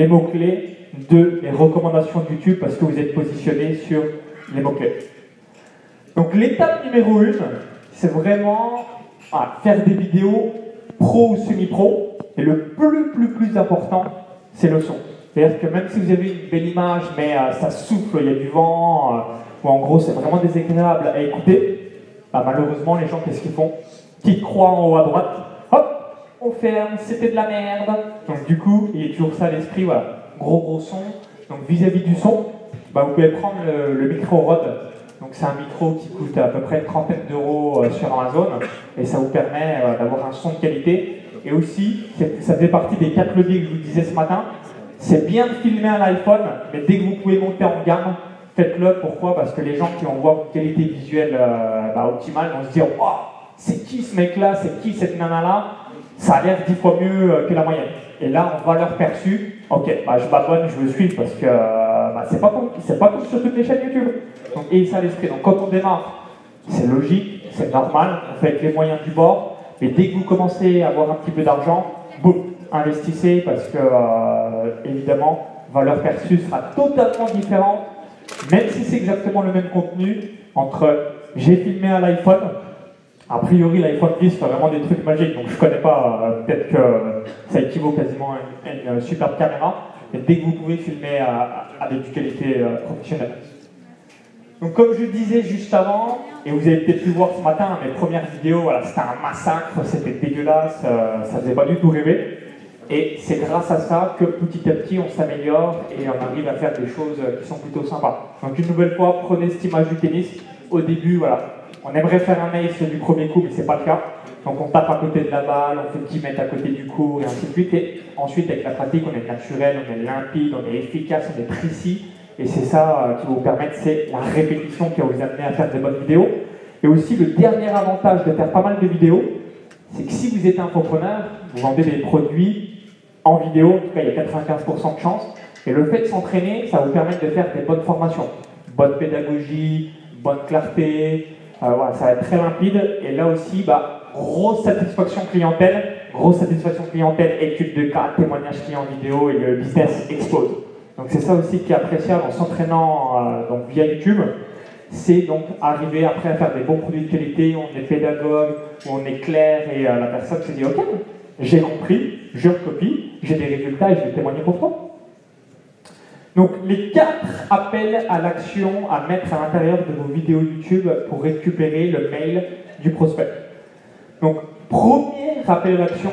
les mots-clés de les recommandations de YouTube parce que vous êtes positionné sur les mots-clés. Donc l'étape numéro une, c'est vraiment ah, faire des vidéos pro ou semi-pro. Et le plus, plus, plus important, c'est le son. C'est-à-dire que même si vous avez une belle image, mais euh, ça souffle, il y a du vent, euh, ou en gros c'est vraiment désagréable à écouter, bah, malheureusement les gens qu'est-ce qu'ils font? Petite croix en haut à droite, on ferme, c'était de la merde. Donc du coup, il y a toujours ça à l'esprit, voilà, gros gros son. Donc vis-à-vis du son, bah, vous pouvez prendre le, micro Rode. Donc c'est un micro qui coûte à peu près une trentaine d'euros euh, sur Amazon et ça vous permet d'avoir un son de qualité. Et aussi, ça fait partie des quatre leviers que je vous disais ce matin, c'est bien de filmer un iPhone, mais dès que vous pouvez monter en gamme, faites-le. Pourquoi? Parce que les gens qui vont voir une qualité visuelle euh, bah, optimale vont se dire Waouh, c'est qui ce mec-là? C'est qui cette nana-là? Ça a l'air dix fois mieux euh, que la moyenne. Et là, on va leur perçu Ok, bah, je m'abonne, je veux suivre parce que euh, bah, c'est pas, comme, pas comme sur toutes les chaînes YouTube. Donc, et ça l'esprit. Donc, quand on démarre, c'est logique, c'est normal, on fait avec les moyens du bord. Mais dès que vous commencez à avoir un petit peu d'argent, boum, investissez parce que, euh, évidemment, valeur perçue sera totalement différente, même si c'est exactement le même contenu, entre j'ai filmé à l'iPhone, a priori l'iPhone 10 fait vraiment des trucs magiques, donc je ne connais pas, euh, peut-être que ça équivaut quasiment à une, une, superbe caméra, mais dès que vous pouvez filmer avec une qualité euh, professionnelle. Donc comme je disais juste avant, et vous avez peut-être pu voir ce matin mes premières vidéos, voilà, c'était un massacre, c'était dégueulasse, ça faisait pas du tout rêver. Et c'est grâce à ça que petit à petit on s'améliore et on arrive à faire des choses qui sont plutôt sympas. Donc une nouvelle fois, prenez cette image du tennis. Au début, voilà, on aimerait faire un ace du premier coup, mais c'est pas le cas. Donc on tape à côté de la balle, on fait 10 mètres à côté du cours et ainsi de suite. Et ensuite, avec la pratique, on est naturel, on est limpide, on est efficace, on est précis. Et c'est ça euh, qui va vous permettre, c'est la répétition qui va vous amener à faire des bonnes vidéos. Et aussi, le dernier avantage de faire pas mal de vidéos, c'est que si vous êtes entrepreneur, vous vendez des produits en vidéo, en tout cas il y a 95% de chance. Et le fait de s'entraîner, ça vous permet de faire des bonnes formations. Bonne pédagogie, bonne clarté, euh, voilà, ça va être très limpide. Et là aussi, bah, grosse satisfaction clientèle, grosse satisfaction clientèle, étude de cas, témoignage client vidéo et le business explose. Donc c'est ça aussi qui est appréciable en s'entraînant euh, donc via YouTube. C'est donc arriver après à faire des bons produits de qualité, on est pédagogue, on est clair et euh, la personne se dit ok, j'ai compris, je recopie, j'ai des résultats et je vais témoigner pour toi. Donc les quatre appels à l'action à mettre à l'intérieur de vos vidéos YouTube pour récupérer le mail du prospect. Donc premier appel à l'action,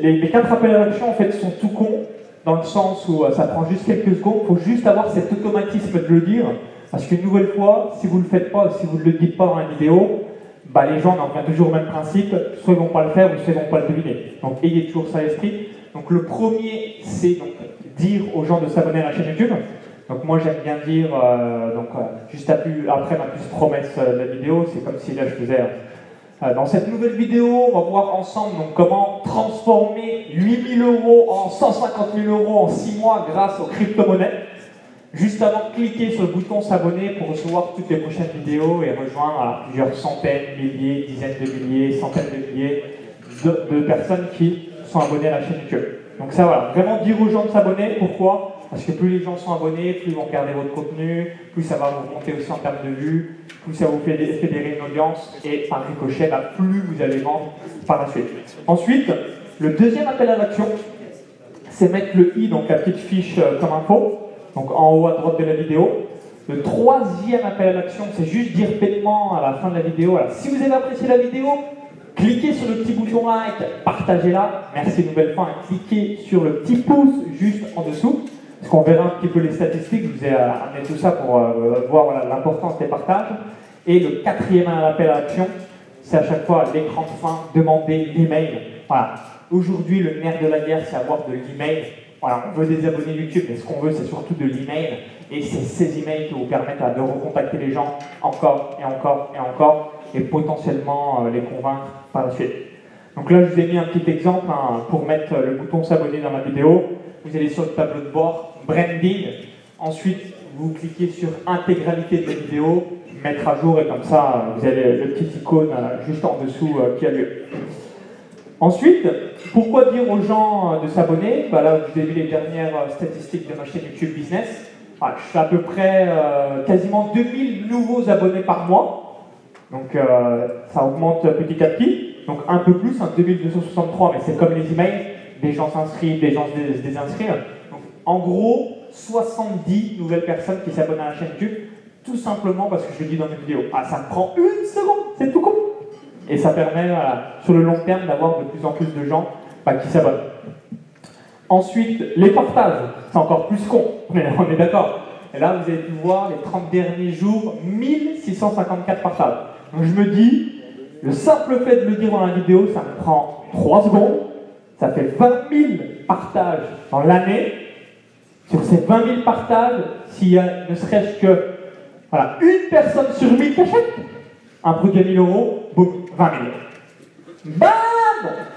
les, quatre appels à l'action en fait sont tout cons dans le sens où euh, ça prend juste quelques secondes, il faut juste avoir cet automatisme de le dire, parce qu'une nouvelle fois, si vous ne le faites pas, si vous ne le dites pas dans la vidéo, bah, les gens en reviennent toujours au même principe, soit ils ne vont pas le faire, ou soit ils ne vont pas le deviner. Donc ayez toujours ça à l'esprit. Donc le premier, c'est donc dire aux gens de s'abonner à la chaîne YouTube. Donc moi j'aime bien dire, euh, donc euh, juste après ma puce promesse euh, de la vidéo, c'est comme si là je faisais dans cette nouvelle vidéo, on va voir ensemble donc, comment transformer 8000 euros en 150 000 euros en 6 mois grâce aux crypto-monnaies. Juste avant, cliquez sur le bouton s'abonner pour recevoir toutes les prochaines vidéos et rejoindre plusieurs centaines, milliers, dizaines de milliers, centaines de milliers de, personnes qui sont abonnées à la chaîne YouTube. Donc ça voilà, vraiment dire aux gens de s'abonner. Pourquoi? Parce que plus les gens sont abonnés, plus ils vont regarder votre contenu, plus ça va vous monter aussi en termes de vues, plus ça vous fait fédérer une audience et par ricochet, bah, plus vous allez vendre par la suite. Ensuite, le deuxième appel à l'action, c'est mettre le i, donc la petite fiche euh, comme info donc en haut à droite de la vidéo. Le troisième appel à l'action, c'est juste dire bêtement à la fin de la vidéo, si vous avez apprécié la vidéo, cliquez sur le petit bouton like, partagez-la. Merci une nouvelle fois, cliquez sur le petit pouce juste en dessous, parce qu'on verra un petit peu les statistiques, je vous ai amené tout ça pour euh, voir l'importance des partages. Et le quatrième appel à l'action, c'est à chaque fois l'écran de fin, demander l'email. Voilà. Aujourd'hui, le nerf de la guerre, c'est avoir de l'email on veut des abonnés YouTube, mais ce qu'on veut, c'est surtout de l'email. Et c'est ces emails qui vous permettent de recontacter les gens encore et encore et encore, et potentiellement euh, les convaincre par la suite. Donc là, je vous ai mis un petit exemple hein, pour mettre le bouton s'abonner dans la vidéo. Vous allez sur le tableau de bord, branding. Ensuite, vous cliquez sur intégralité de la vidéo, mettre à jour, et comme ça, vous avez le petit icône euh, juste en dessous euh, qui a lieu. Ensuite, pourquoi dire aux gens euh, de s'abonner? Bah Là, vous avez vu les dernières euh, statistiques de ma chaîne YouTube Business. Ah, je fais à peu près euh, quasiment 2000 nouveaux abonnés par mois. Donc euh, ça augmente petit à petit. Donc un peu plus, hein, 2263, mais c'est comme les emails. Des gens s'inscrivent, des gens se désinscrivent. Donc en gros, 70 nouvelles personnes qui s'abonnent à la chaîne YouTube, tout simplement parce que je le dis dans mes vidéos. Ah, ça prend une seconde, c'est tout con. Et ça permet, sur le long terme, d'avoir de plus en plus de gens bah, qui s'abonnent. Ensuite, les partages, c'est encore plus con, mais on est d'accord. Et là, vous avez pu voir les 30 derniers jours, 1654 partages. Donc je me dis, le simple fait de le dire dans la vidéo, ça me prend 3 secondes, ça fait 20 000 partages dans l'année. Sur ces 20 000 partages, s'il y a ne serait-ce que voilà, une personne sur 1000 qui achète un produit à 1000 euros, boum, 20 000. Bam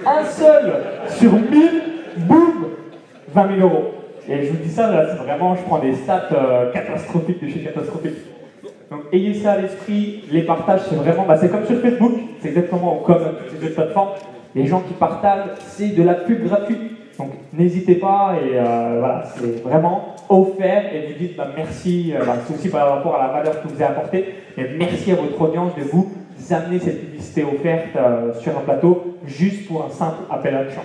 Un seul sur 1000, boum, 20 000 euros. Et je vous dis ça, là, c'est vraiment, je prends des stats euh, catastrophiques de chez catastrophiques. Donc ayez ça à l'esprit, les partages, c'est vraiment, bah, c'est comme sur Facebook, c'est exactement comme toutes les autres plateformes. Les gens qui partagent, c'est de la pub gratuite. Donc n'hésitez pas, et euh, voilà, c'est vraiment offert, et vous dites bah, merci, euh, bah, c'est aussi par rapport à la valeur que vous avez apportée, et merci à votre audience de vous amener cette publicité offerte sur un plateau, juste pour un simple appel à l'action.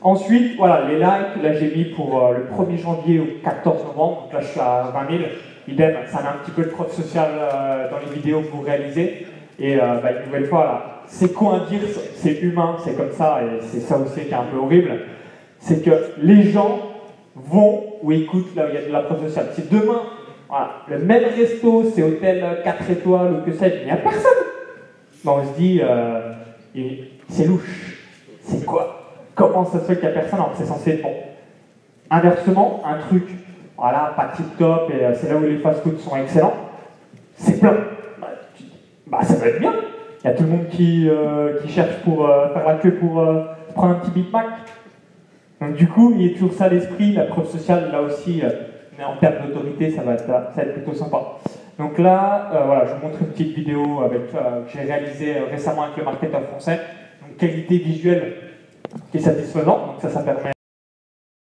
Ensuite, voilà, les likes, là j'ai mis pour euh, le 1er janvier au 14 novembre, donc là je suis à 20 000. Idem, ça met un petit peu de preuve sociale euh, dans les vidéos que vous réalisez. Et euh, bah, une nouvelle fois, là, c'est dire, c'est humain, c'est comme ça, et c'est ça aussi qui est un peu horrible. C'est que les gens vont ou écoutent là où il y a de la preuve sociale. Si demain, le même resto, c'est hôtel 4 étoiles ou que sais-je, il n'y a personne. on se dit, c'est louche. C'est quoi? Comment ça se fait qu'il n'y a personne alors c'est censé être bon? Inversement, un truc, voilà, pas tip top, et euh, c'est là où les fast-foods sont excellents, c'est plein. Bah, bah, ça va être bien. Il y a tout le monde qui, euh, qui cherche pour euh, faire la queue pour prendre un petit Big Mac. Donc du coup, il y a toujours ça à l'esprit, la preuve sociale, là aussi, mais en termes d'autorité, ça, va être, ça va être plutôt sympa. Donc là, voilà, je vous montre une petite vidéo avec, que j'ai réalisée récemment avec le marketeur français. Donc qualité visuelle qui est satisfaisant, donc ça, ça permet